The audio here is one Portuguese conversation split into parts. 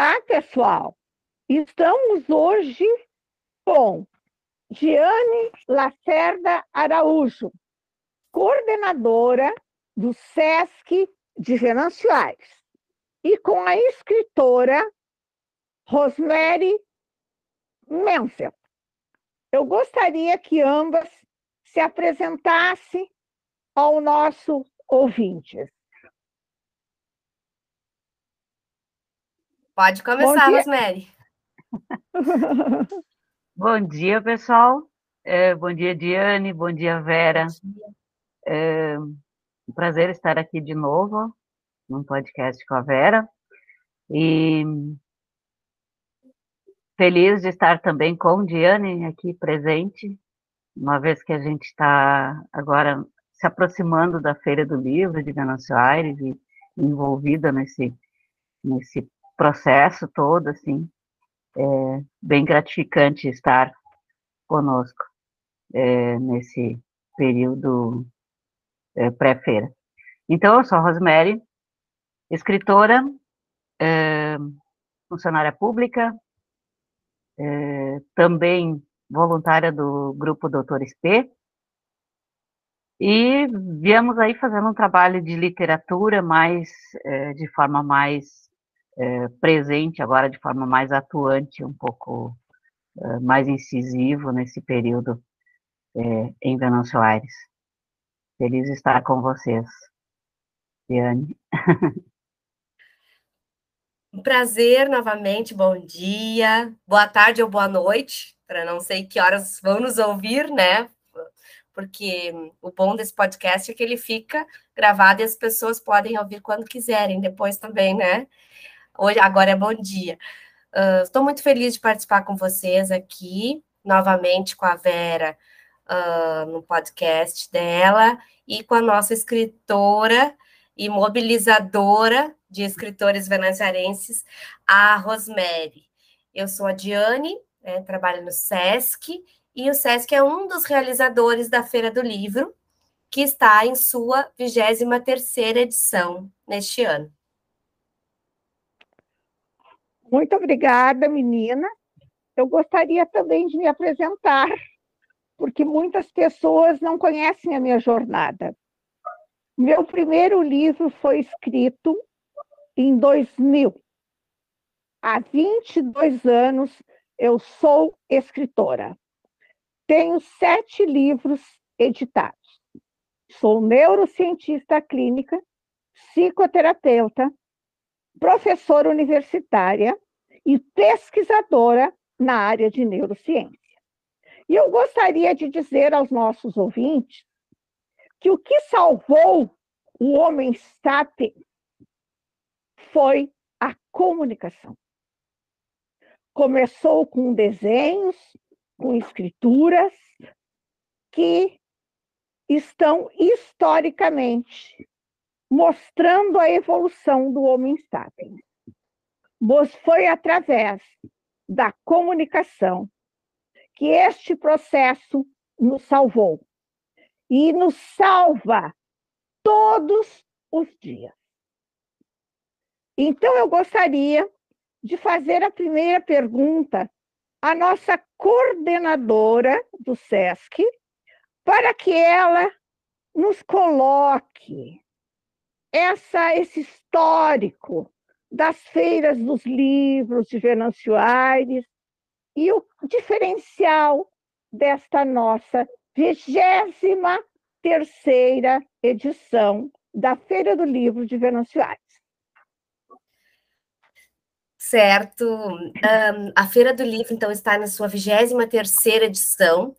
Olá, pessoal! Estamos hoje com Diane Lacerda Araújo, coordenadora do SESC de Venâncio Aires, e com a escritora Rosemary Menzel. Eu gostaria que ambas se apresentassem ao nosso ouvinte. Pode começar, Rosemary. bom dia, pessoal. É, bom dia, Diane. Bom dia, Vera. Bom dia. É um prazer estar aqui de novo num podcast com a Vera. E feliz de estar também com Diane aqui presente, uma vez que a gente está agora se aproximando da Feira do Livro de Venâncio Aires e envolvida nesse, nesse processo todo, assim, é bem gratificante estar conosco é, nesse período é, pré-feira. Então, eu sou a Rosemary, escritora, é, funcionária pública, é, também voluntária do grupo Doutores P, e viemos aí fazendo um trabalho de literatura mais, é, de forma mais é, presente agora de forma mais atuante, um pouco é, mais incisivo nesse período é, em Venâncio Aires. Feliz estar com vocês, Diane. Um prazer novamente, bom dia, boa tarde ou boa noite, para não sei que horas vão nos ouvir, né? Porque o bom desse podcast é que ele fica gravado e as pessoas podem ouvir quando quiserem, depois também, né? Hoje, agora é bom dia. Uh, estou muito feliz de participar com vocês aqui, novamente com a Vera, uh, no podcast dela, e com a nossa escritora e mobilizadora de escritores venanciarenses, a Rosemary. Eu sou a Diane, né, trabalho no SESC, e o SESC é um dos realizadores da Feira do Livro, que está em sua 23ª edição neste ano. Muito obrigada, menina. Eu gostaria também de me apresentar, porque muitas pessoas não conhecem a minha jornada. Meu primeiro livro foi escrito em 2000. Há 22 anos eu sou escritora. Tenho sete livros editados. Sou neurocientista clínica, psicoterapeuta, professora universitária e pesquisadora na área de neurociência. E eu gostaria de dizer aos nossos ouvintes que o que salvou o homem sapiens foi a comunicação. Começou com desenhos, com escrituras que estão historicamente mostrando a evolução do homem sapiens. Foi através da comunicação que este processo nos salvou e nos salva todos os dias. Então, eu gostaria de fazer a primeira pergunta à nossa coordenadora do SESC, para que ela nos coloque essa, esse histórico das feiras dos livros de Venâncio Aires e o diferencial desta nossa vigésima terceira edição da Feira do Livro de Venâncio Aires. Certo. Um, a Feira do Livro, então, está na sua 23 terceira edição.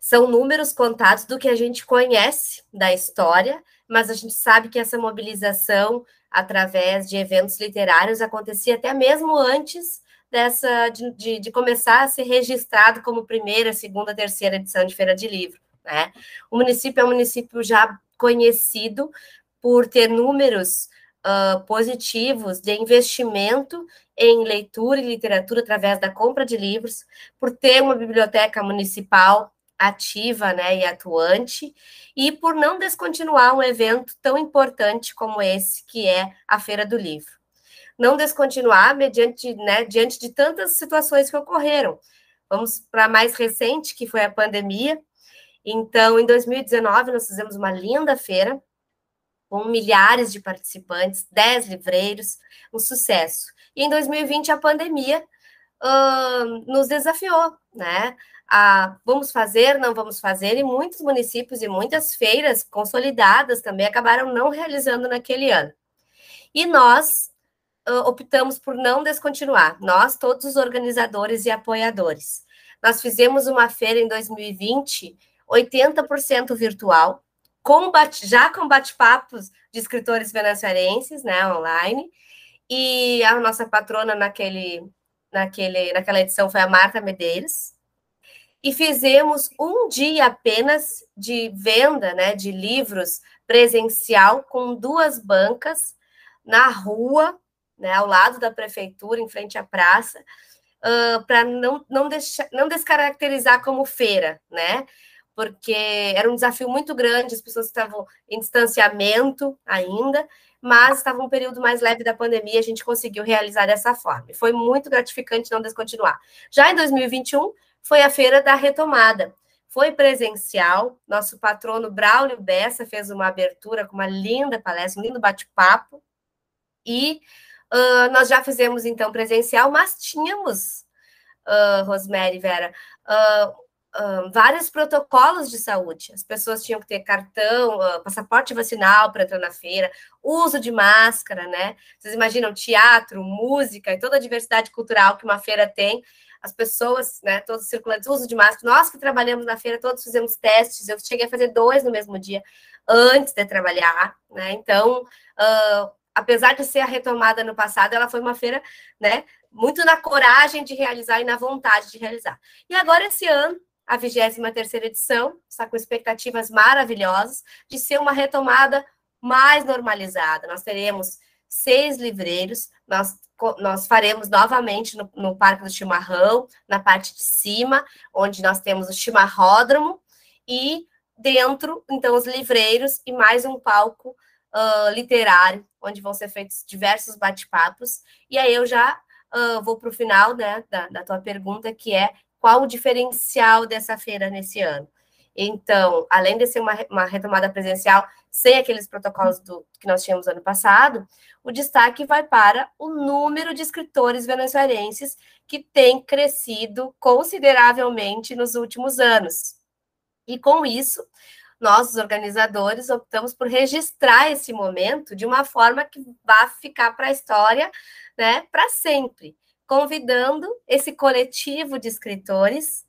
São números contados do que a gente conhece da história, mas a gente sabe que essa mobilização através de eventos literários acontecia até mesmo antes dessa de, de, de, começar a ser registrado como primeira, segunda, terceira edição de Feira de Livro. Né? O município é um município já conhecido por ter números uh, positivos de investimento em leitura e literatura através da compra de livros, por ter uma biblioteca municipal ativa né, e atuante, e por não descontinuar um evento tão importante como esse, que é a Feira do Livro. não descontinuar mediante, né, diante de tantas situações que ocorreram. Vamos para a mais recente, que foi a pandemia. Então, em 2019, nós fizemos uma linda feira, com milhares de participantes, 10 livreiros, um sucesso. E em 2020, a pandemia uh, nos desafiou, né? A, vamos fazer, não vamos fazer, e muitos municípios e muitas feiras consolidadas também acabaram não realizando naquele ano. E nós uh, optamos por não descontinuar, nós, todos os organizadores e apoiadores. Nós fizemos uma feira em 2020, 80% virtual, com bate, já com bate-papos de escritores venezuelenses, né, online, e a nossa patrona naquele, naquele, naquela edição foi a Marta Medeiros, e fizemos um dia apenas de venda, né, de livros presencial com duas bancas na rua, né, ao lado da prefeitura, em frente à praça, uh, para não, não, deixar, não descaracterizar como feira, né? Porque era um desafio muito grande, as pessoas estavam em distanciamento ainda, mas estava um período mais leve da pandemia, a gente conseguiu realizar dessa forma. E foi muito gratificante não descontinuar. Já em 2021, foi a feira da retomada. Foi presencial, nosso patrono Braulio Bessa fez uma abertura com uma linda palestra, um lindo bate-papo, e uh, nós já fizemos, então, presencial, mas tínhamos, uh, Rosemary Vera, uh, vários protocolos de saúde. As pessoas tinham que ter cartão, uh, passaporte vacinal para entrar na feira, uso de máscara, né? Vocês imaginam teatro, música e toda a diversidade cultural que uma feira tem. As pessoas, né, todos circulantes, uso de máscara. Nós que trabalhamos na feira, todos fizemos testes. Eu cheguei a fazer dois no mesmo dia, antes de trabalhar, né? Então, uh, apesar de ser a retomada no passado, ela foi uma feira, né, muito na coragem de realizar e na vontade de realizar. E agora, esse ano, a 23 edição, está com expectativas maravilhosas de ser uma retomada mais normalizada. Nós teremos seis livreiros, nós, nós faremos novamente no, no Parque do Chimarrão, na parte de cima, onde nós temos o chimarródromo, e dentro, então, os livreiros e mais um palco uh, literário, onde vão ser feitos diversos bate-papos. E aí eu já uh, vou para o final né, da, da tua pergunta, que é qual o diferencial dessa feira nesse ano? Então, além de ser uma, uma retomada presencial, sem aqueles protocolos do, que nós tínhamos ano passado, o destaque vai para o número de escritores venezuelenses que tem crescido consideravelmente nos últimos anos. E com isso, nós, os organizadores, optamos por registrar esse momento de uma forma que vá ficar para a história, né, para sempre, convidando esse coletivo de escritores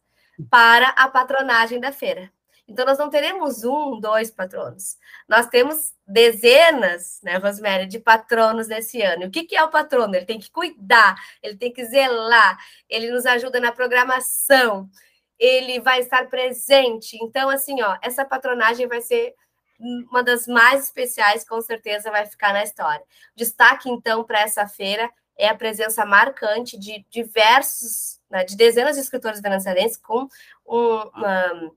para a patronagem da feira. Então, nós não teremos um, dois patronos. Nós temos dezenas, né, Rosemary, de patronos nesse ano. E o que, que é o patrono? Ele tem que cuidar, ele tem que zelar, ele nos ajuda na programação, ele vai estar presente. Então, assim, ó, essa patronagem vai ser uma das mais especiais, com certeza vai ficar na história. Destaque, então, para essa feira é a presença marcante de diversos, né, de dezenas de escritores venezuelenses com um, uma,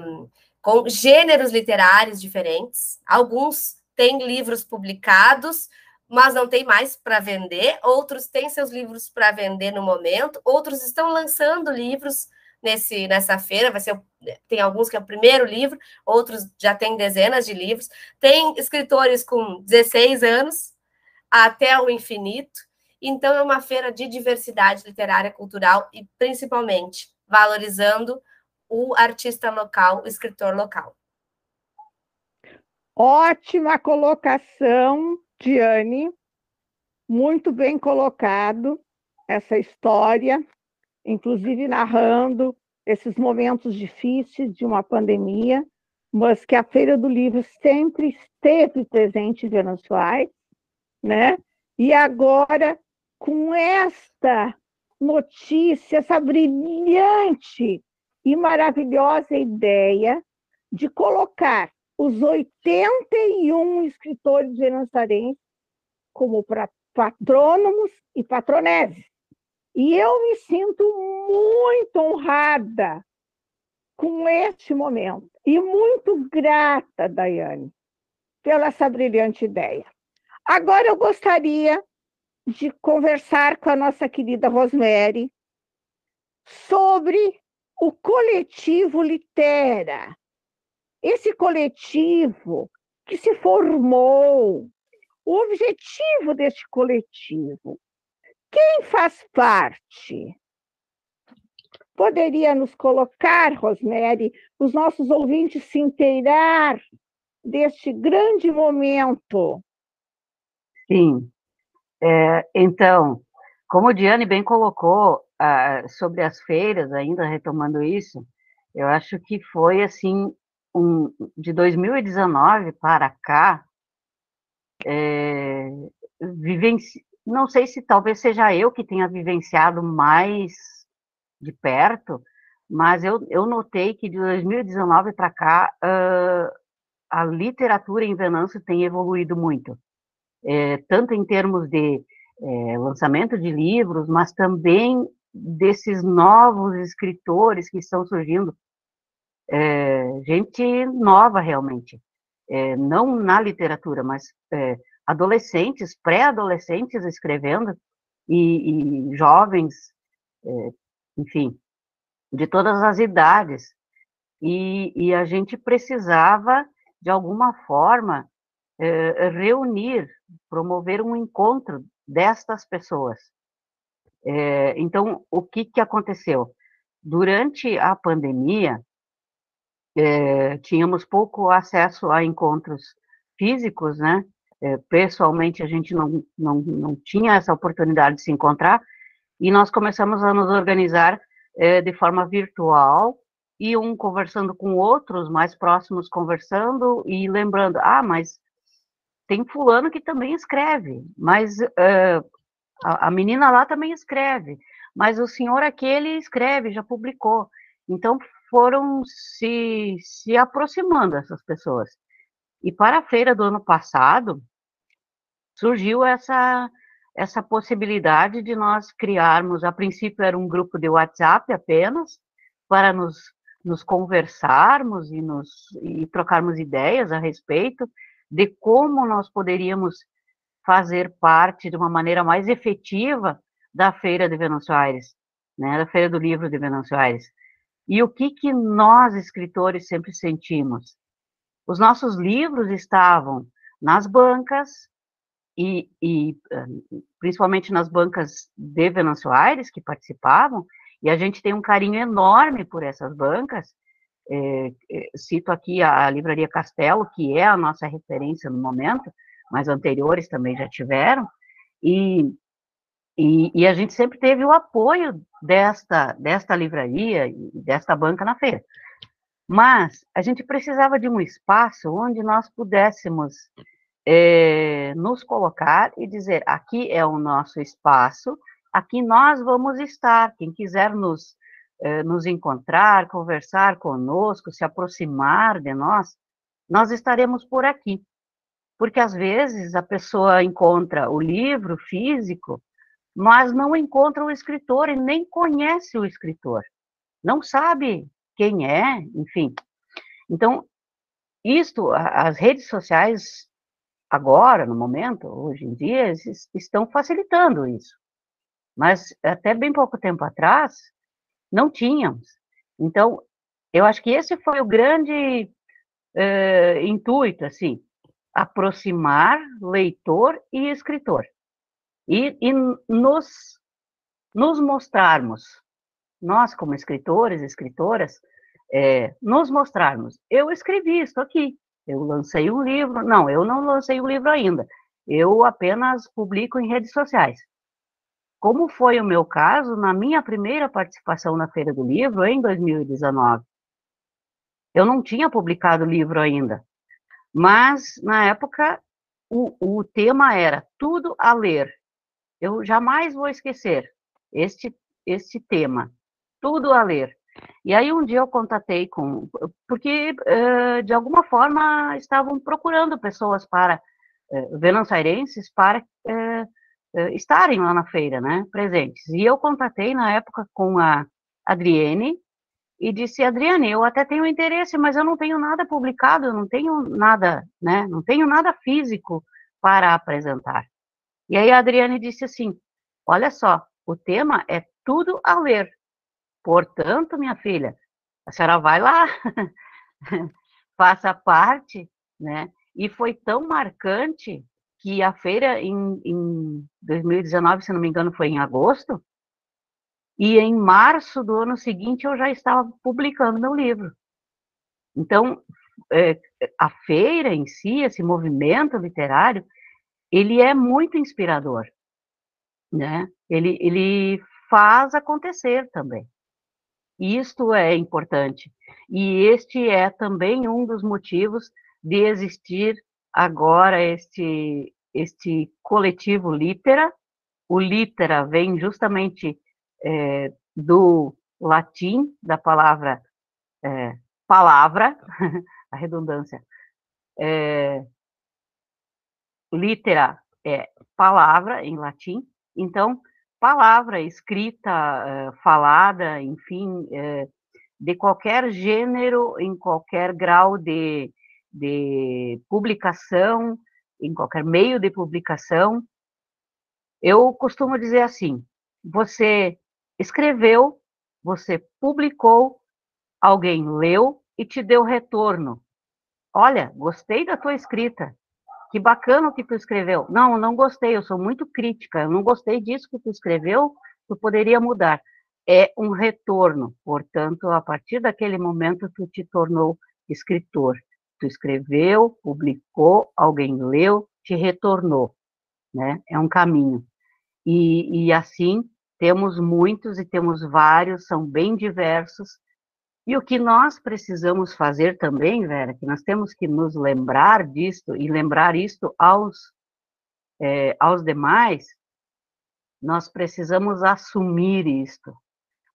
um, com gêneros literários diferentes. Alguns têm livros publicados, mas não tem mais para vender. Outros têm seus livros para vender no momento. Outros estão lançando livros nesse, nessa feira, vai ser tem alguns que é o primeiro livro, outros já têm dezenas de livros. Tem escritores com 16 anos até o infinito. Então é uma feira de diversidade literária, cultural e principalmente valorizando o artista local, o escritor local. Ótima colocação, Diane. Muito bem colocado essa história inclusive narrando esses momentos difíceis de uma pandemia, mas que a Feira do Livro sempre esteve presente em Venezuela, né? E agora, com esta notícia, essa brilhante e maravilhosa ideia de colocar os 81 escritores venezuelenses como patrônomos e patroneses. E eu me sinto muito honrada com este momento e muito grata, Daiane, pela essa brilhante ideia. Agora eu gostaria de conversar com a nossa querida Rosemary sobre o coletivo Litera. Esse coletivo que se formou, o objetivo deste coletivo. Quem faz parte? Poderia nos colocar, Rosemary, os nossos ouvintes se inteirar deste grande momento? Sim. É, então, como o Diane bem colocou sobre as feiras, ainda retomando isso, eu acho que foi assim um, de 2019 para cá, é, vivenci... não sei se talvez seja eu que tenha vivenciado mais de perto, mas eu, eu notei que de 2019 para cá uh, a literatura em Venâncio tem evoluído muito, é, tanto em termos de é, lançamento de livros, mas também desses novos escritores que estão surgindo, é, gente nova realmente, é, não na literatura, mas é, adolescentes, pré-adolescentes escrevendo, e, e jovens, é, enfim, de todas as idades, e, e, a gente precisava, de alguma forma, é, reunir, promover um encontro destas pessoas. É, então, o que, que aconteceu? Durante a pandemia, é, tínhamos pouco acesso a encontros físicos, né? É, pessoalmente, a gente não, não, não tinha essa oportunidade de se encontrar, e nós começamos a nos organizar é, de forma virtual, e um conversando com outros, mais próximos conversando, e lembrando, ah, mas tem fulano que também escreve, mas uh, a, a, menina lá também escreve, mas o senhor aquele escreve, já publicou. Então foram se, se aproximando essas pessoas. E para a feira do ano passado, surgiu essa, essa possibilidade de nós criarmos, a princípio era um grupo de WhatsApp apenas, para nos, nos conversarmos e, nos, e trocarmos ideias a respeito, de como nós poderíamos fazer parte de uma maneira mais efetiva da Feira de Venâncio Aires, né, da Feira do Livro de Venâncio Aires. E o que, que nós, escritores, sempre sentimos? Os nossos livros estavam nas bancas, e, e eh, principalmente nas bancas de Venâncio Aires, que participavam, e a gente tem um carinho enorme por essas bancas, é, é, cito aqui a, Livraria Castelo, que é a nossa referência no momento, mas anteriores também já tiveram, e, e, e, a gente sempre teve o apoio desta, desta livraria e desta banca na feira. Mas a gente precisava de um espaço onde nós pudéssemos é, nos colocar e dizer: aqui é o nosso espaço, aqui nós vamos estar. Quem quiser nos eh, nos encontrar, conversar conosco, se aproximar de nós, nós estaremos por aqui. Porque às vezes a pessoa encontra o livro físico, mas não encontra o escritor e nem conhece o escritor. Não sabe quem é, enfim. Então, isto, as redes sociais, agora, no momento, hoje em dia, estão facilitando isso. Mas até bem pouco tempo atrás, não tínhamos. Então, eu acho que esse foi o grande uh, intuito, assim, aproximar leitor e escritor. E, e nos, nos mostrarmos, nós como escritores, escritoras, é, nos mostrarmos. Eu escrevi isso aqui, eu lancei um livro, não, eu não lancei o um livro ainda, eu apenas publico em redes sociais. Como foi o meu caso na minha primeira participação na Feira do Livro em 2019. Eu não tinha publicado livro ainda, mas na época o, o tema era tudo a ler. Eu jamais vou esquecer este, este tema, tudo a ler. E aí um dia eu contatei com, porque uh, de alguma forma estavam procurando pessoas para, uh, venansairenses para uh, estarem lá na feira, né, presentes. E eu contatei na época com a Adriene e disse, Adriane, eu até tenho interesse, mas eu não tenho nada publicado, eu não tenho nada, né, não tenho nada físico para apresentar. E aí a Adriane disse assim: Olha só, o tema é tudo a ler. Portanto, minha filha, a senhora vai lá, faça parte, né? E foi tão marcante que a feira em, em 2019, se não me engano, foi em agosto, e em março do ano seguinte eu já estava publicando meu livro. Então, é, a feira em si, esse movimento literário, ele é muito inspirador, né? Ele, ele faz acontecer também. Isto é importante. E este é também um dos motivos de existir agora este, este coletivo Litera. O Litera vem justamente é, do latim, da palavra é, palavra, a redundância. É, litera é palavra em latim, então, palavra escrita, falada, enfim, de qualquer gênero, em qualquer grau de, de publicação, em qualquer meio de publicação. Eu costumo dizer assim: você escreveu, você publicou, alguém leu e te deu retorno. Olha, gostei da tua escrita. Que bacana o que tu escreveu. Não, não gostei, eu sou muito crítica. Eu não gostei disso que tu escreveu, tu poderia mudar. É um retorno. Portanto, a partir daquele momento, tu te tornou escritor. Tu escreveu, publicou, alguém leu, te retornou. Né? É um caminho. E, e assim, temos muitos e temos vários, são bem diversos. E o que nós precisamos fazer também, Vera, que nós temos que nos lembrar disto e lembrar isto aos, é, aos demais, nós precisamos assumir isto.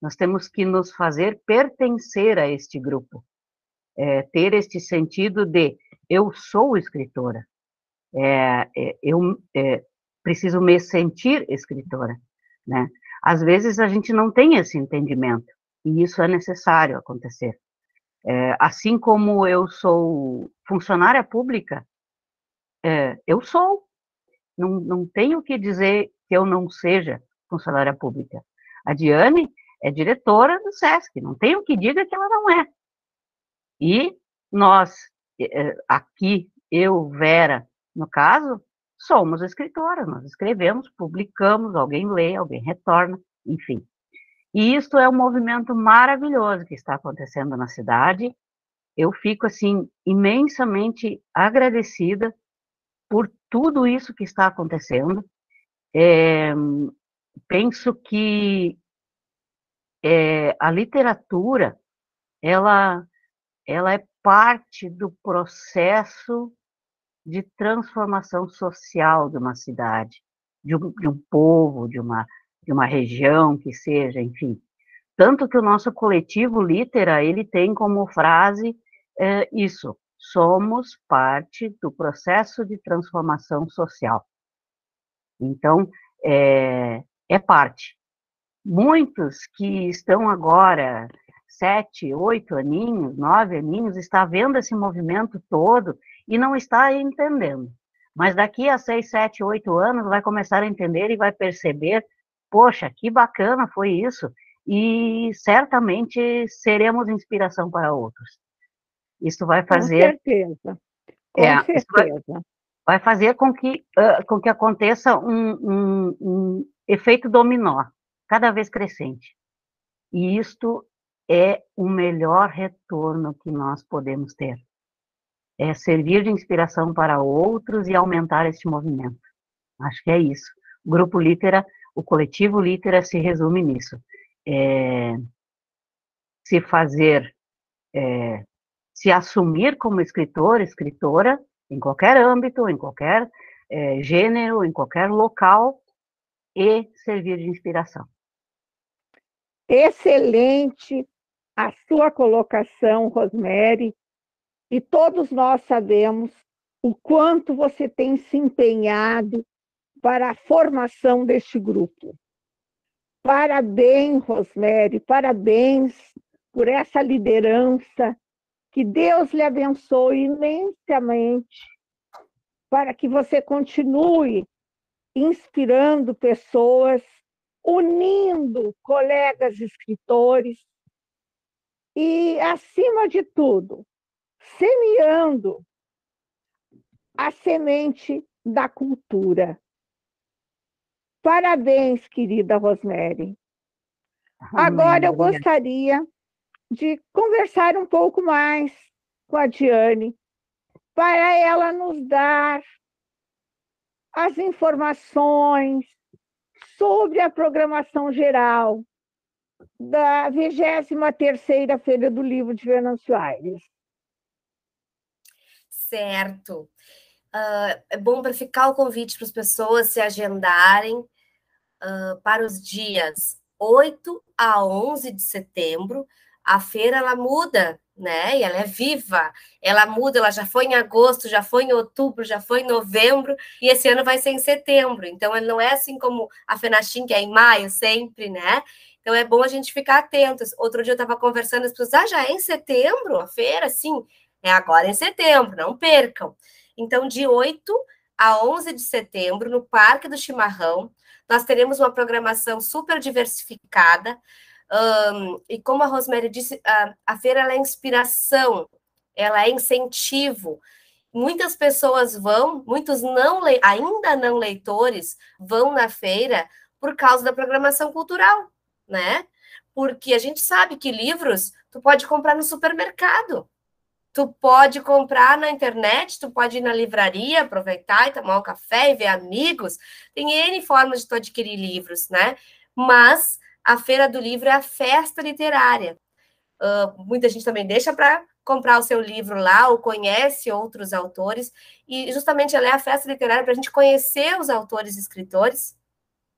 Nós temos que nos fazer pertencer a este grupo, é, ter este sentido de eu sou escritora, é, é eu é, preciso me sentir escritora, né? Às vezes a gente não tem esse entendimento, e isso é necessário acontecer. É, assim como eu sou funcionária pública, eu sou. Não, não tenho que dizer que eu não seja funcionária pública. A Diane é diretora do SESC, não tenho que diga que ela não é. E nós, é, aqui, eu, Vera, no caso, somos escritoras, nós escrevemos, publicamos, alguém lê, alguém retorna, enfim. E isto é um movimento maravilhoso que está acontecendo na cidade. Eu fico, assim, imensamente agradecida por tudo isso que está acontecendo. É, penso que é, a literatura, ela, ela é parte do processo de transformação social de uma cidade, de um, de um povo, de uma, de uma região que seja, enfim. Tanto que o nosso coletivo Litera, ele tem como frase é, isso, somos parte do processo de transformação social. Então, é, é parte. Muitos que estão agora sete, oito aninhos, nove aninhos, está vendo esse movimento todo e não está entendendo. Mas daqui a seis, sete, oito anos vai começar a entender e vai perceber, poxa, que bacana foi isso, e certamente seremos inspiração para outros. Isso vai fazer. Com certeza. Com é, certeza. Vai, vai, fazer com que, uh, com que aconteça um, um, um efeito dominó, cada vez crescente. E isto é o melhor retorno que nós podemos ter. É servir de inspiração para outros e aumentar este movimento. Acho que é isso. O grupo Litera, o coletivo Litera se resume nisso. É, se fazer, é, se assumir como escritor, escritora, em qualquer âmbito, em qualquer é, gênero, em qualquer local, e servir de inspiração. Excelente a sua colocação, Rosemary, e todos nós sabemos o quanto você tem se empenhado para a formação deste grupo. Parabéns, Rosemary, parabéns por essa liderança. Que Deus lhe abençoe imensamente para que você continue inspirando pessoas, unindo colegas escritores e, acima de tudo, semeando a semente da cultura. Parabéns, querida Rosemary. Agora eu gostaria de conversar um pouco mais com a Diane, para ela nos dar as informações sobre a programação geral da 23ª Feira do Livro de Venâncio Aires. Certo. Uh, é bom para ficar o convite para as pessoas se agendarem uh, para os dias 8 a 11 de setembro. A feira ela muda, né? E ela é viva. Ela muda, ela já foi em agosto, já foi em outubro, já foi em novembro, e esse ano vai ser em setembro. Então, ele não é assim como a Fenachim, que é em maio sempre, né? Então, é bom a gente ficar atentos. Outro dia eu estava conversando, as pessoas, ah, já é em setembro a feira? Sim, é agora em setembro, não percam. Então, de 8 a 11 de setembro, no Parque do Chimarrão, nós teremos uma programação super diversificada. Um, e como a Rosemary disse, a, a feira é inspiração, ela é incentivo. Muitas pessoas vão, muitos não ainda não leitores vão na feira por causa da programação cultural, né? Porque a gente sabe que livros tu pode comprar no supermercado. Tu pode comprar na internet, tu pode ir na livraria, aproveitar e tomar um café e ver amigos. Tem N formas de tu adquirir livros, né? Mas a Feira do Livro é a festa literária. Uh, muita gente também deixa para comprar o seu livro lá ou conhece outros autores, e justamente ela é a festa literária para a gente conhecer os autores e escritores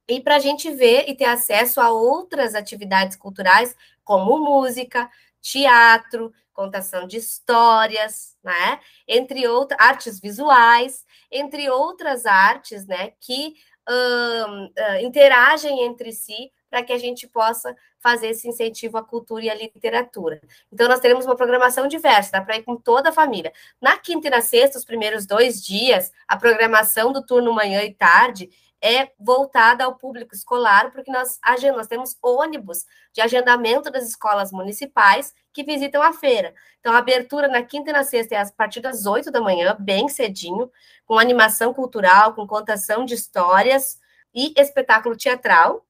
e para a gente ver e ter acesso a outras atividades culturais, como música, teatro, contação de histórias, né? Entre outras artes visuais, entre outras artes, né? Que uh, interagem entre si para que a gente possa fazer esse incentivo à cultura e à literatura. Então, nós teremos uma programação diversa, dá para ir com toda a família. Na quinta e na sexta, os primeiros dois dias, a programação do turno manhã e tarde é voltada ao público escolar, porque nós, nós temos ônibus de agendamento das escolas municipais que visitam a feira. Então, a abertura na quinta e na sexta é a partir das oito da manhã, bem cedinho, com animação cultural, com contação de histórias e espetáculo teatral.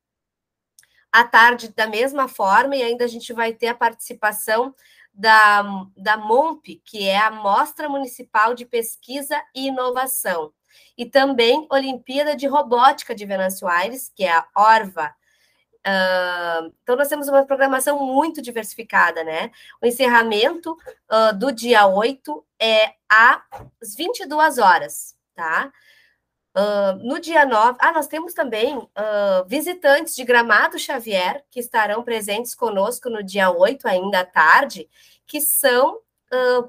À tarde, da mesma forma, e ainda a gente vai ter a participação da, da MOMP, que é a Mostra Municipal de Pesquisa e Inovação e também Olimpíada de Robótica de Venâncio Aires, que é a ORVA. Uh, então, nós temos uma programação muito diversificada, né? O encerramento uh, do dia 8 é às 22 horas, tá? Uh, no dia 9, ah, nós temos também uh, visitantes de Gramado Xavier, que estarão presentes conosco no dia 8, ainda à tarde, que são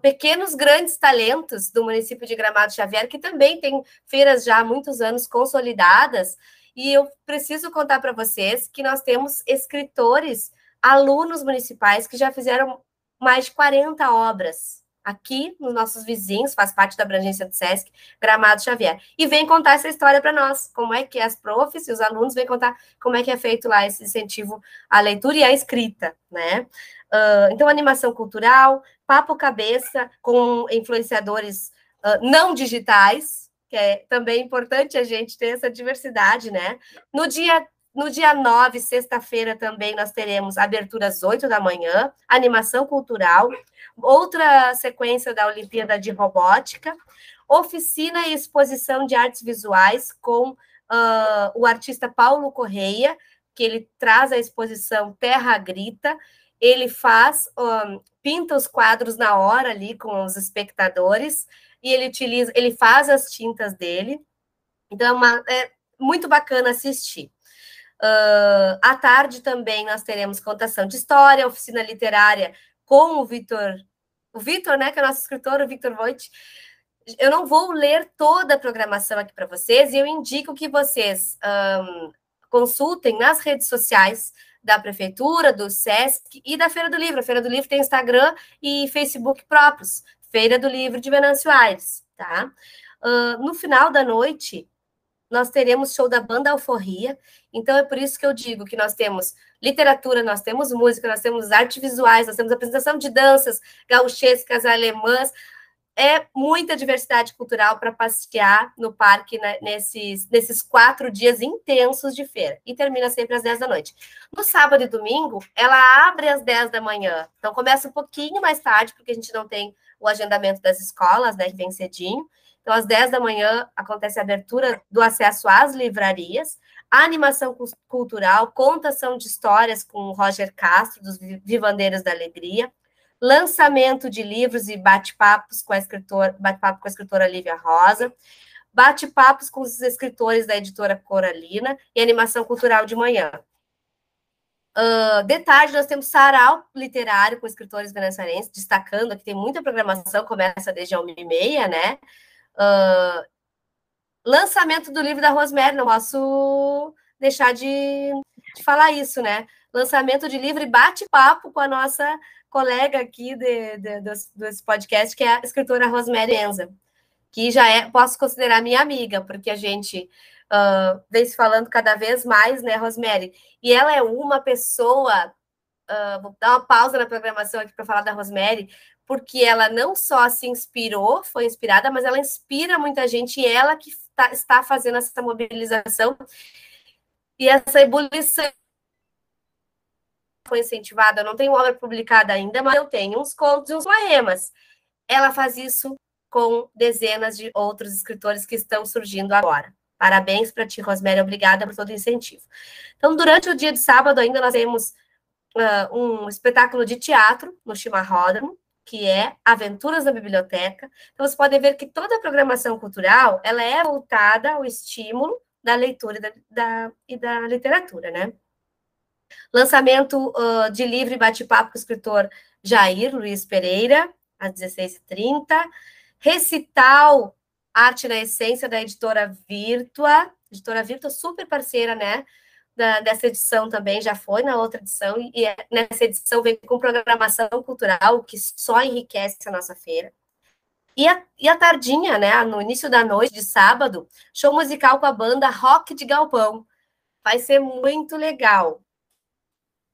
pequenos grandes talentos do município de Gramado Xavier, que também tem feiras já há muitos anos consolidadas. E eu preciso contar para vocês que nós temos escritores, alunos municipais que já fizeram mais de 40 obras aqui nos nossos vizinhos, faz parte da abrangência do SESC, Gramado Xavier. E vem contar essa história para nós, como é que as profs e os alunos vêm contar como é que é feito lá esse incentivo à leitura e à escrita, né? Uh, então, animação cultural, papo cabeça com influenciadores uh, não digitais, que é também importante a gente ter essa diversidade, né? No dia no dia 9, sexta-feira, também nós teremos abertura às 8 da manhã, animação cultural, outra sequência da Olimpíada de Robótica, oficina e exposição de artes visuais com uh, o artista Paulo Correia, que ele traz a exposição Terra Grita, ele faz, um, pinta os quadros na hora ali com os espectadores e ele utiliza, ele faz as tintas dele. Então é, uma, é muito bacana assistir. Uh, à tarde também nós teremos contação de história, oficina literária com o Vitor, o Vitor, né, que é nosso escritor, o Vitor Voigt. Eu não vou ler toda a programação aqui para vocês e eu indico que vocês um, consultem nas redes sociais da Prefeitura, do SESC e da Feira do Livro. A Feira do Livro tem Instagram e Facebook próprios. Feira do Livro de Venâncio Aires, tá? Uh, no final da noite, nós teremos show da banda Alforria. Então é por isso que eu digo que nós temos literatura, nós temos música, nós temos artes visuais, nós temos apresentação de danças gauchescas, alemãs. É muita diversidade cultural para passear no parque né, nesses, nesses quatro dias intensos de feira. E termina sempre às 10 da noite. No sábado e domingo, ela abre às 10 da manhã. Então começa um pouquinho mais tarde, porque a gente não tem o agendamento das escolas, né, que vem cedinho. Então, às 10 da manhã, acontece a abertura do acesso às livrarias, a animação cultural, contação de histórias com Roger Castro, dos Vivandeiros da Alegria, lançamento de livros e bate-papos com a escritora, bate-papo com a escritora Lívia Rosa, bate-papos com os escritores da editora Coralina e animação cultural de manhã. Uh, de tarde, nós temos sarau literário com escritores venezuelenses, destacando que tem muita programação, começa desde a 1h30, né? Uh, lançamento do livro da Rosemary, não posso deixar de, de falar isso, né? Lançamento de livro e bate-papo com a nossa colega aqui de, de, desse, desse podcast, que é a escritora Rosemary Enza, que já é, posso considerar minha amiga, porque a gente uh, vem se falando cada vez mais, né, Rosemary? E ela é uma pessoa. Uh, vou dar uma pausa na programação aqui para falar da Rosemary, porque ela não só se inspirou, foi inspirada, mas ela inspira muita gente e ela que tá, está fazendo essa mobilização e essa ebulição foi incentivada. Eu não tenho obra publicada ainda, mas eu tenho uns contos e uns poemas. Ela faz isso com dezenas de outros escritores que estão surgindo agora. Parabéns para ti, Rosemary. Obrigada por todo o incentivo. Então, durante o dia de sábado, ainda nós temos uh, um espetáculo de teatro no Chimarródromo, que é Aventuras na Biblioteca. Então, você pode ver que toda a programação cultural, ela é voltada ao estímulo da leitura e da, da, e da literatura, né? Lançamento uh, de livro e bate-papo com o escritor Jair Luiz Pereira, às 16h30. Recital Arte na Essência, da editora Virtua. Editora Virtua, super parceira, né? Da, dessa edição também, já foi na outra edição, e, e nessa edição vem com programação cultural que só enriquece a nossa feira. E a, e a tardinha, né, no início da noite de sábado, show musical com a banda Rock de Galpão. Vai ser muito legal.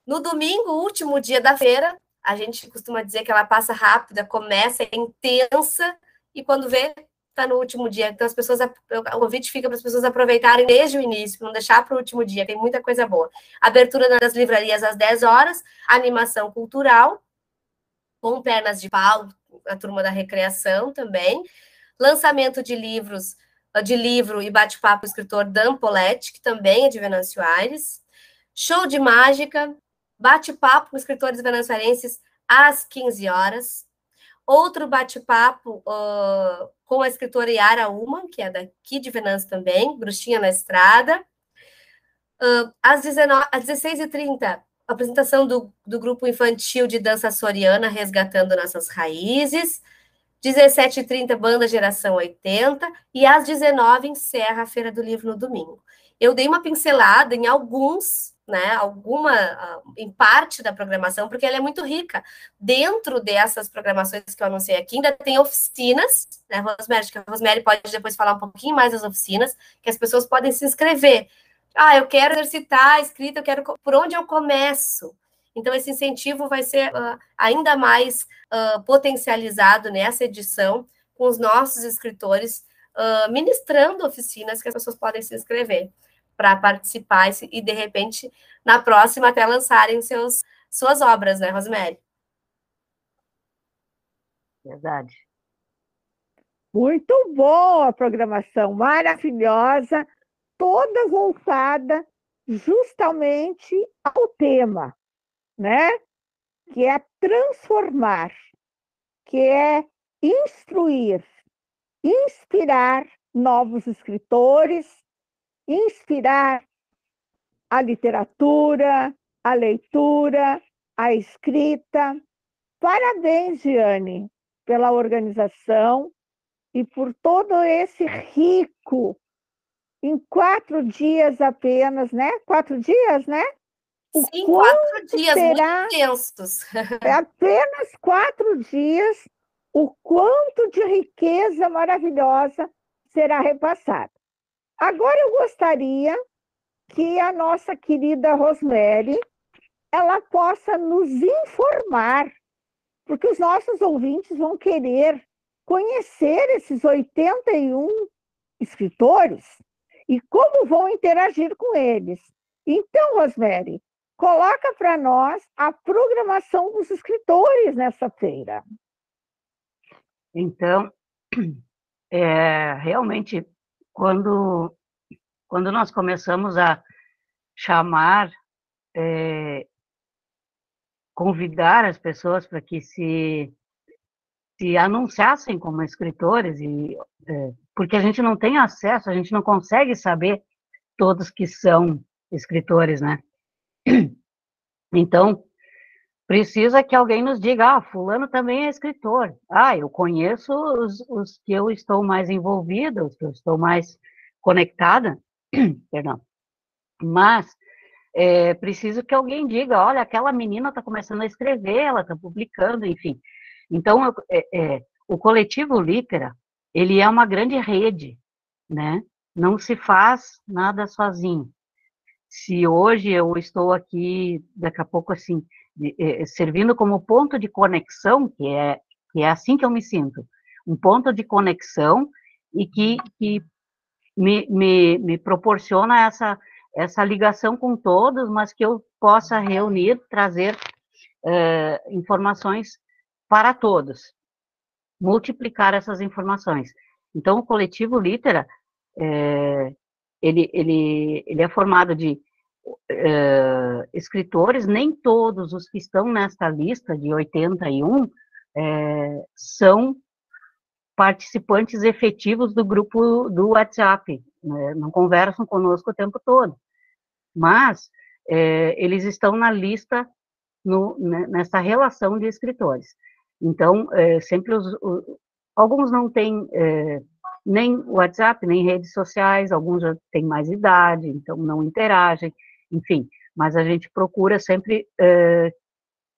No domingo, último dia da feira, a gente costuma dizer que ela passa rápida, começa, é intensa, e quando vê, está no último dia. Então, as pessoas, o convite fica para as pessoas aproveitarem desde o início, não deixar para o último dia, tem muita coisa boa. Abertura das livrarias às 10 horas, animação cultural, com pernas de pau, a turma da recreação também. Lançamento de livros, de livro e bate-papo escritor Dan Poletti, que também é de Venâncio Aires. Show de mágica, bate-papo com escritores venezuelenses às 15 horas. Outro bate-papo uh, com a escritora Yara Uman, que é daqui de Venâncio também, Bruxinha na Estrada. Uh, às, 19, às 16h30, apresentação do, do grupo infantil de dança soriana, Resgatando Nossas Raízes. 17h30, Banda Geração 80. E às 19 encerra a Feira do Livro no domingo. Eu dei uma pincelada em alguns né, alguma, ah, em parte da programação, porque ela é muito rica. Dentro dessas programações que eu anunciei aqui, ainda tem oficinas, né, Rosemary, que a Rosemary pode depois falar um pouquinho mais das oficinas, que as pessoas podem se inscrever. Ah, eu quero exercitar a escrita, eu quero, por onde eu começo? Então, esse incentivo vai ser uh, ainda mais uh, potencializado nessa edição, com os nossos escritores uh, ministrando oficinas que as pessoas podem se inscrever para participar e, de repente, na próxima, até lançarem seus, suas obras, né, Rosemary? Verdade. Muito boa a programação, maravilhosa, toda voltada justamente ao tema, né? Que é transformar, que é instruir, inspirar novos escritores, inspirar a literatura, a leitura, a escrita. Parabéns, Giane, pela organização e por todo esse rico, em quatro dias apenas, né? Quatro dias, né? O Sim, quatro dias será... muito intensos. é apenas quatro dias, o quanto de riqueza maravilhosa será repassado. Agora eu gostaria que a nossa querida Rosemary ela possa nos informar, porque os nossos ouvintes vão querer conhecer esses 81 escritores e como vão interagir com eles. Então, Rosemary, coloca para nós a programação dos escritores nessa feira. Então, é, realmente, quando, quando nós começamos a chamar, é, convidar as pessoas para que se, se anunciassem como escritores, e, é, porque a gente não tem acesso, a gente não consegue saber todos que são escritores, né? Então, precisa que alguém nos diga, ah, fulano também é escritor. Ah, eu conheço os, os que eu estou mais envolvida, os que eu estou mais conectada, perdão. Mas é preciso que alguém diga, olha, aquela menina está começando a escrever, ela está publicando, enfim. Então, é, é, o coletivo Litera, ele é uma grande rede, né? Não se faz nada sozinho se hoje eu estou aqui, daqui a pouco, assim, servindo como ponto de conexão, que é, que é assim que eu me sinto, um ponto de conexão e que, que me, me, me proporciona essa, essa ligação com todos, mas que eu possa reunir, trazer eh, informações para todos, multiplicar essas informações. Então, o coletivo Litera, é, ele, ele, ele é formado de uh, escritores, nem todos os que estão nesta lista de 81 é, são participantes efetivos do grupo do WhatsApp, né? não conversam conosco o tempo todo, mas é, eles estão na lista, no, né, nessa relação de escritores. Então, sempre os, alguns não têm nem WhatsApp, nem redes sociais, alguns já têm mais idade, então não interagem, enfim, mas a gente procura sempre é,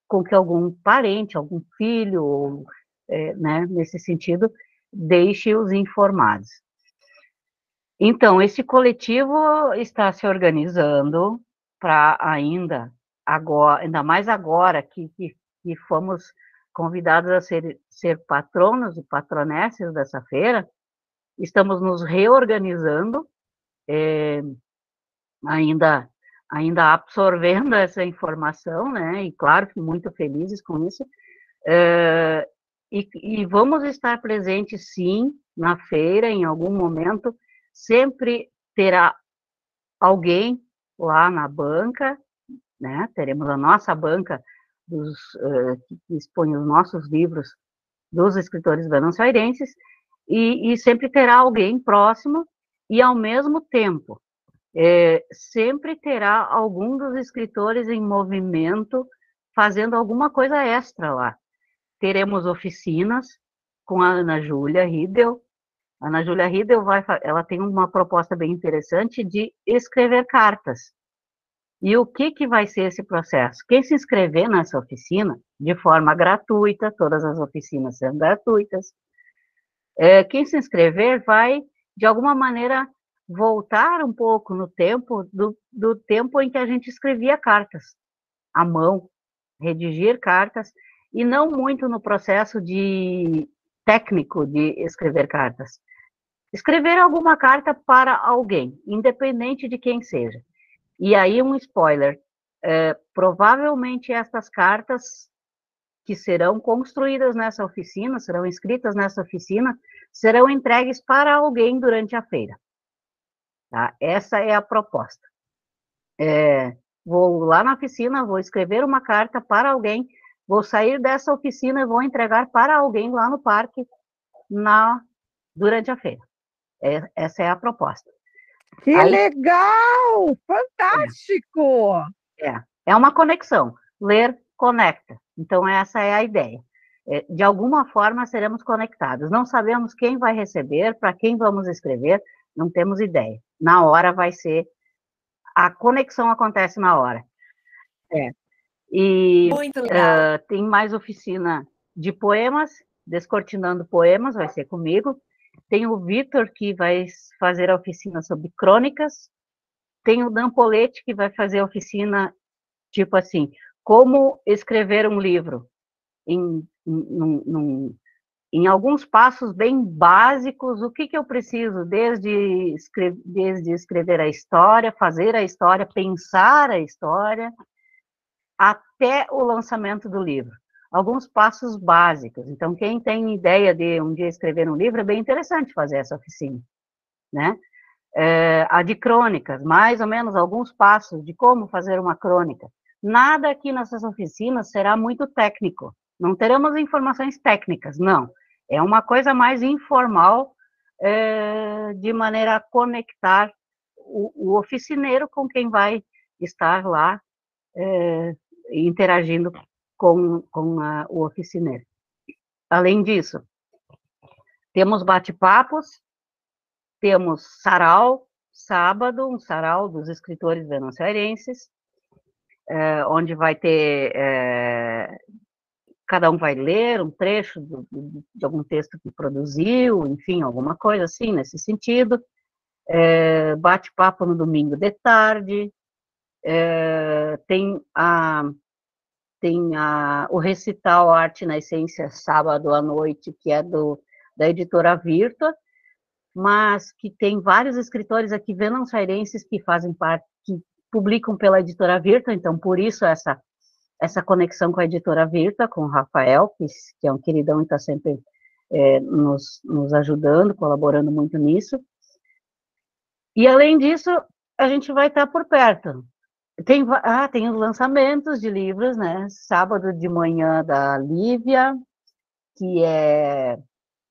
com que algum parente, algum filho, ou, é, né, nesse sentido, deixe-os informados. Então, esse coletivo está se organizando para ainda agora, ainda mais agora que, que, que fomos convidados a ser, ser patronos e patronesses dessa feira, estamos nos reorganizando, é, ainda ainda absorvendo essa informação, né? E claro que muito felizes com isso. É, e, e, vamos estar presentes, sim, na feira, em algum momento. Sempre terá alguém lá na banca, né? Teremos a nossa banca dos, uh, que expõe os nossos livros dos escritores venezuelenses, e, e sempre terá alguém próximo e, ao mesmo tempo, é, sempre terá algum dos escritores em movimento fazendo alguma coisa extra lá. Teremos oficinas com a Ana Júlia Riedel. A Ana Júlia Riedel vai, ela tem uma proposta bem interessante de escrever cartas. E o que, que vai ser esse processo? Quem se inscrever nessa oficina, de forma gratuita, todas as oficinas são gratuitas, é, quem se inscrever vai, de alguma maneira, voltar um pouco no tempo do, do tempo em que a gente escrevia cartas à mão, redigir cartas, e não muito no processo de técnico de escrever cartas. Escrever alguma carta para alguém, independente de quem seja. E aí um spoiler, é, provavelmente estas cartas que serão construídas nessa oficina, serão escritas nessa oficina, serão entregues para alguém durante a feira. Tá? Essa é a proposta. É, vou lá na oficina, vou escrever uma carta para alguém, vou sair dessa oficina e vou entregar para alguém lá no parque na durante a feira. É, essa é a proposta. Que Aí, legal! Fantástico! É, é uma conexão. Ler conecta. Então, essa é a ideia. É, de alguma forma, seremos conectados. Não sabemos quem vai receber, para quem vamos escrever, não temos ideia. Na hora vai ser. A conexão acontece na hora. É. E uh, tem mais oficina de poemas, Descortinando Poemas, vai ser comigo. tem o Vitor, que vai fazer a oficina sobre crônicas, tem o Dan Poletti, que vai fazer a oficina, tipo assim, como escrever um livro, em, em, em, em alguns passos bem básicos, o que, que eu preciso, desde, escrever, desde escrever a história, fazer a história, pensar a história, até o lançamento do livro alguns passos básicos. Então, quem tem ideia de um dia escrever um livro, é bem interessante fazer essa oficina, né? É, a de crônicas, mais ou menos alguns passos de como fazer uma crônica. Nada aqui nessas oficinas será muito técnico, não teremos informações técnicas, não. É uma coisa mais informal, é, de maneira a conectar o, o, oficineiro com quem vai estar lá é, interagindo com, com a, o oficineiro. Além disso, temos bate-papos, temos sarau, sábado, um sarau dos escritores venezuelenses, é, onde vai ter, é, cada um vai ler um trecho do, de algum texto que produziu, enfim, alguma coisa assim, nesse sentido. É, bate-papo no domingo de tarde, tem a tem a, o recital Arte na Essência, sábado à noite, que é do, da editora Virtua, mas que tem vários escritores aqui venansairenses que fazem parte, que publicam pela editora Virtua, então por isso essa essa conexão com a editora Virtua, com o Rafael, que, é um queridão e está sempre é, nos, nos ajudando, colaborando muito nisso. E além disso, a gente vai estar por perto. Tem, ah, tem os lançamentos de livros, né? Sábado de manhã da Lívia, que é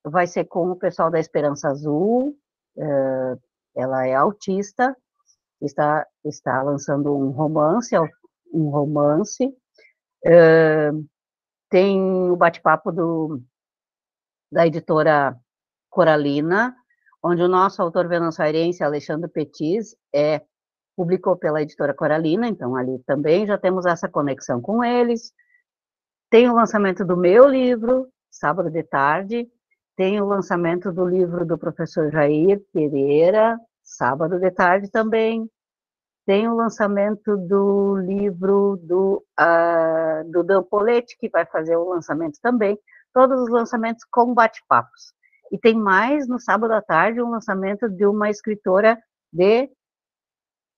vai ser com o pessoal da Esperança Azul. Uh, ela é autista, está está lançando um romance, um romance. Uh, tem o bate-papo da editora Coralina, onde o nosso autor venezuelense Alexandre Petis é publicou pela editora Coralina, então ali também já temos essa conexão com eles. Tem o lançamento do meu livro, sábado de tarde, tem o lançamento do livro do professor Jair Pereira, sábado de tarde também. Tem o lançamento do livro do, uh, do Dan Poletti, que vai fazer o lançamento também. Todos os lançamentos com bate-papos. E tem mais no sábado à tarde um lançamento de uma escritora de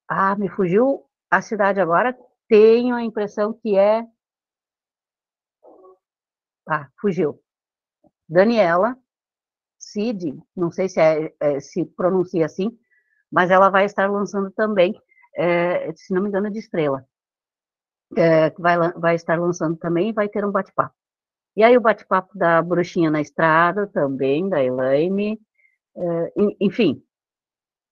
ah, me fugiu a cidade agora. Tenho a impressão que é. Ah, fugiu. Daniela Cid, não sei se, é, é, se pronuncia assim, mas ela vai estar lançando também, é, se não me engano, de estrela. É, vai, vai estar lançando também e vai ter um bate-papo. E aí o bate-papo da Bruxinha na Estrada também, da Elaine, é, enfim,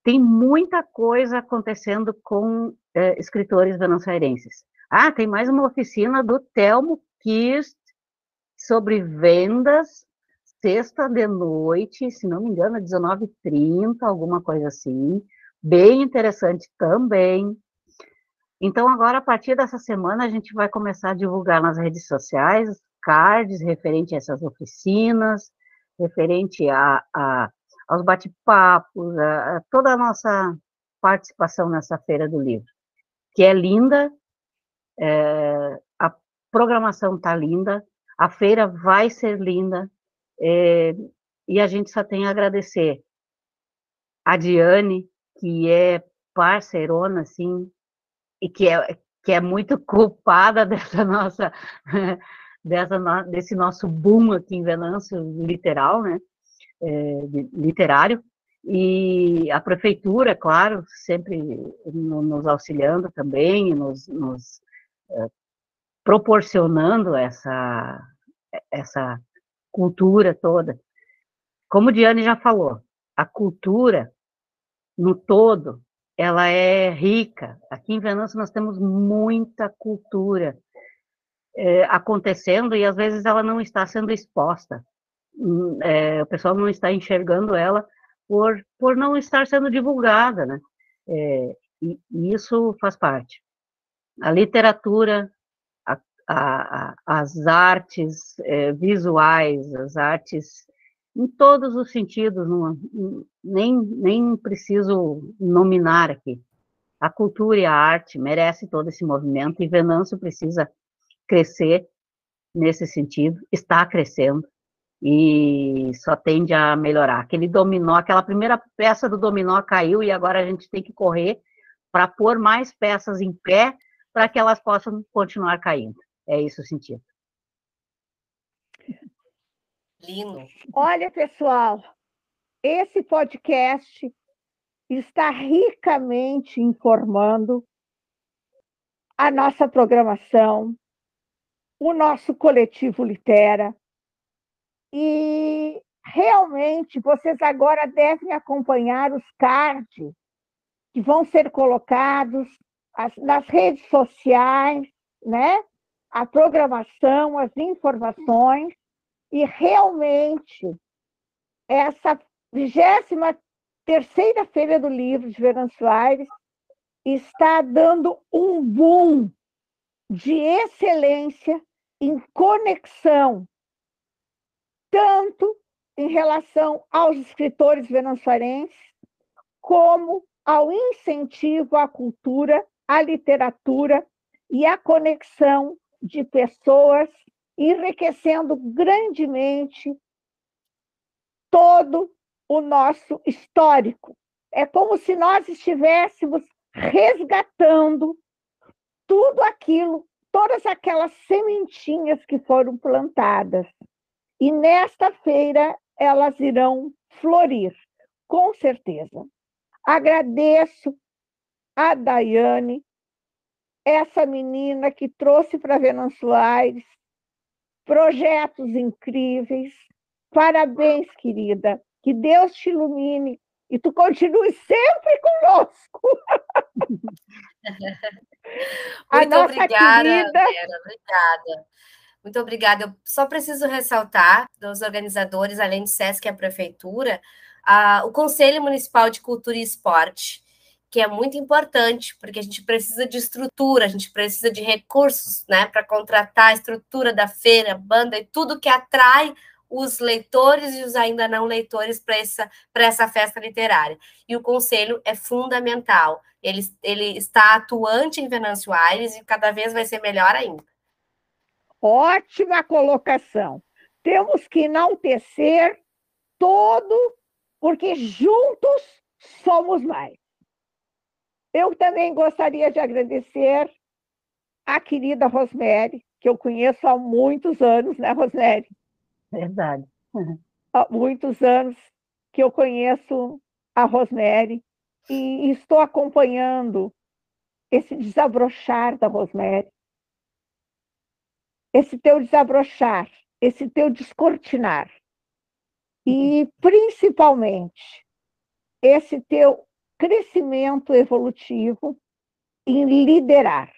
tem muita coisa acontecendo com é, escritores venezuelenses. Ah, tem mais uma oficina do Telmo Kist sobre vendas, sexta de noite, se não me engano, 19h30, alguma coisa assim. Bem interessante também. Então, agora, a partir dessa semana, a gente vai começar a divulgar nas redes sociais cards referente a essas oficinas, referente a, a aos bate-papos, a, a toda a nossa participação nessa Feira do Livro, que é linda, é, a programação está linda, a feira vai ser linda, é, e a gente só tem a agradecer a Diane, que é parceirona, assim, e que é, que é muito culpada dessa nossa, dessa, desse nosso boom aqui em Venâncio, literal, né? é, literário, e a prefeitura, claro, sempre nos auxiliando também, nos, nos é, proporcionando essa, essa cultura toda. Como Diane já falou, a cultura, no todo, ela é rica. Aqui em Venâncio nós temos muita cultura é, acontecendo e às vezes ela não está sendo exposta é, o pessoal não está enxergando ela por, por não estar sendo divulgada, né? É, e, e, isso faz parte. A literatura, a, a, as artes é, visuais, as artes em todos os sentidos, não, nem, nem preciso nominar aqui. A cultura e a arte merecem todo esse movimento e Venâncio precisa crescer nesse sentido, está crescendo e só tende a melhorar. Aquele dominó, aquela primeira peça do dominó caiu e agora a gente tem que correr para pôr mais peças em pé para que elas possam continuar caindo. É isso o sentido. Lindo. Olha, pessoal, esse podcast está ricamente informando a nossa programação, o nosso coletivo Litera. E realmente vocês agora devem acompanhar os cards que vão ser colocados nas redes sociais, né? A programação, as informações e realmente essa vigésima terceira feira do livro de Venâncio Aires está dando um boom de excelência em conexão, tanto em relação aos escritores venezuelenses, como ao incentivo à cultura, à literatura e à conexão de pessoas enriquecendo grandemente todo o nosso histórico. É como se nós estivéssemos resgatando tudo aquilo, todas aquelas sementinhas que foram plantadas. E nesta feira elas irão florir, com certeza. Agradeço a Daiane, essa menina que trouxe para Venâncio Aires projetos incríveis. Parabéns, querida. Que Deus te ilumine e tu continue sempre conosco. Muito obrigada, querida... Vera, obrigada. Muito obrigada. Eu só preciso ressaltar dos organizadores, além do SESC e a Prefeitura, a, o Conselho Municipal de Cultura e Esporte, que é muito importante, porque a gente precisa de estrutura, a gente precisa de recursos, né, para contratar a estrutura da feira, banda e tudo que atrai os leitores e os ainda não leitores para essa, essa festa literária. E o conselho é fundamental. Ele, ele está atuante em Venâncio Aires e cada vez vai ser melhor ainda. Ótima colocação. Temos que enaltecer todo, porque juntos somos mais. Eu também gostaria de agradecer a querida Rosemary, que eu conheço há muitos anos, né, Rosemary? Verdade. Há muitos anos que eu conheço a Rosemary e estou acompanhando esse desabrochar da Rosemary, esse teu desabrochar, esse teu descortinar, e principalmente esse teu crescimento evolutivo em liderar.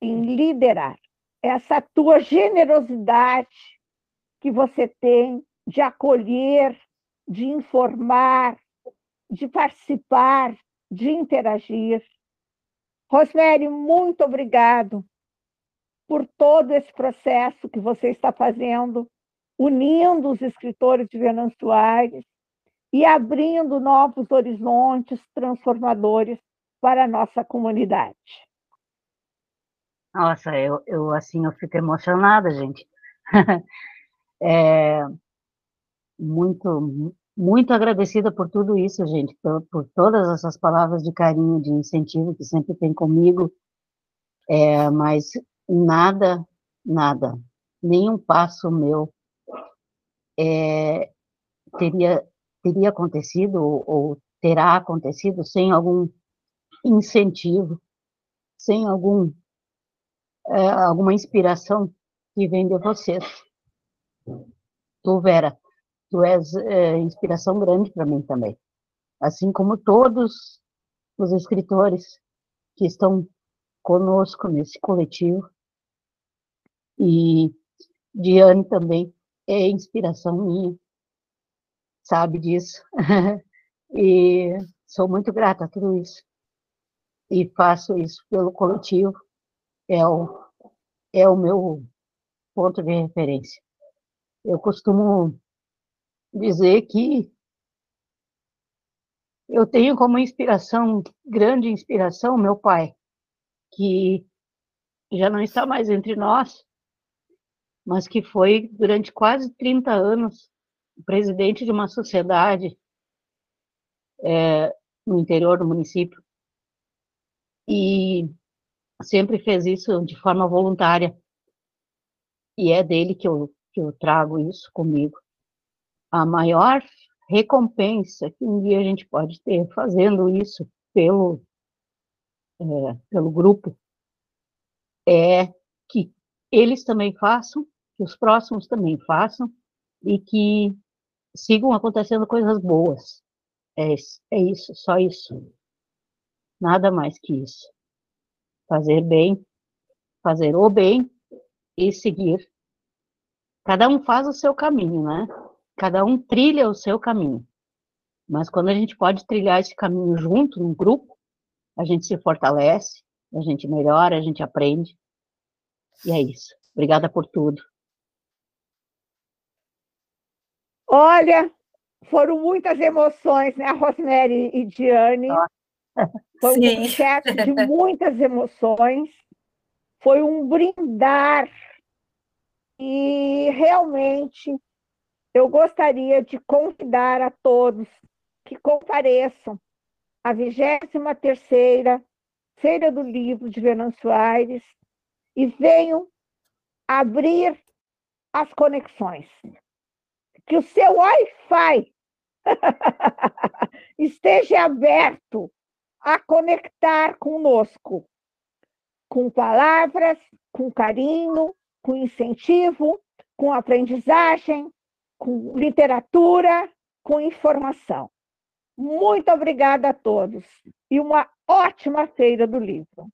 Em liderar. Essa tua generosidade que você tem de acolher, de informar, de participar, de interagir. Rosemary, muito obrigado por todo esse processo que você está fazendo, unindo os escritores de Venâncio Aires, e abrindo novos horizontes transformadores para a nossa comunidade. Nossa, eu, eu assim, eu fico emocionada, gente. é, muito, muito agradecida por tudo isso, gente, por, por, todas essas palavras de carinho, de incentivo que sempre tem comigo, é, mas nada, nada, nenhum passo meu é, teria teria acontecido ou, terá acontecido sem algum incentivo, sem algum é, alguma inspiração que vem de vocês. Tu, Vera, tu és é, inspiração grande para mim também. Assim como todos os escritores que estão conosco nesse coletivo. E Diane também é inspiração minha sabe disso. e sou muito grata a tudo isso. E faço isso pelo coletivo, é o, é o meu ponto de referência. Eu costumo dizer que eu tenho como inspiração, grande inspiração, meu pai, que já não está mais entre nós, mas que foi durante quase 30 anos presidente de uma sociedade é, no interior do município e sempre fez isso de forma voluntária e é dele que eu, que eu trago isso comigo. A maior recompensa que um dia a gente pode ter fazendo isso pelo, é, pelo grupo é que eles também façam, que os próximos também façam e que sigam acontecendo coisas boas. É, é isso, só isso. Nada mais que isso. Fazer bem, fazer o bem e seguir. Cada um faz o seu caminho, né? Cada um trilha o seu caminho. Mas quando a gente pode trilhar esse caminho junto, num grupo, a gente se fortalece, a gente melhora, a gente aprende. E é isso. Obrigada por tudo. Olha, foram muitas emoções, né, Rosemary e Diane? Foi Sim. um chat de muitas emoções. Foi um brindar. E realmente eu gostaria de convidar a todos que compareçam à 23ª Feira do Livro de Venâncio Aires e venham abrir as conexões que o seu Wi-Fi esteja aberto a conectar conosco, com palavras, com carinho, com incentivo, com aprendizagem, com literatura, com informação. Muito obrigada a todos e uma ótima feira do livro.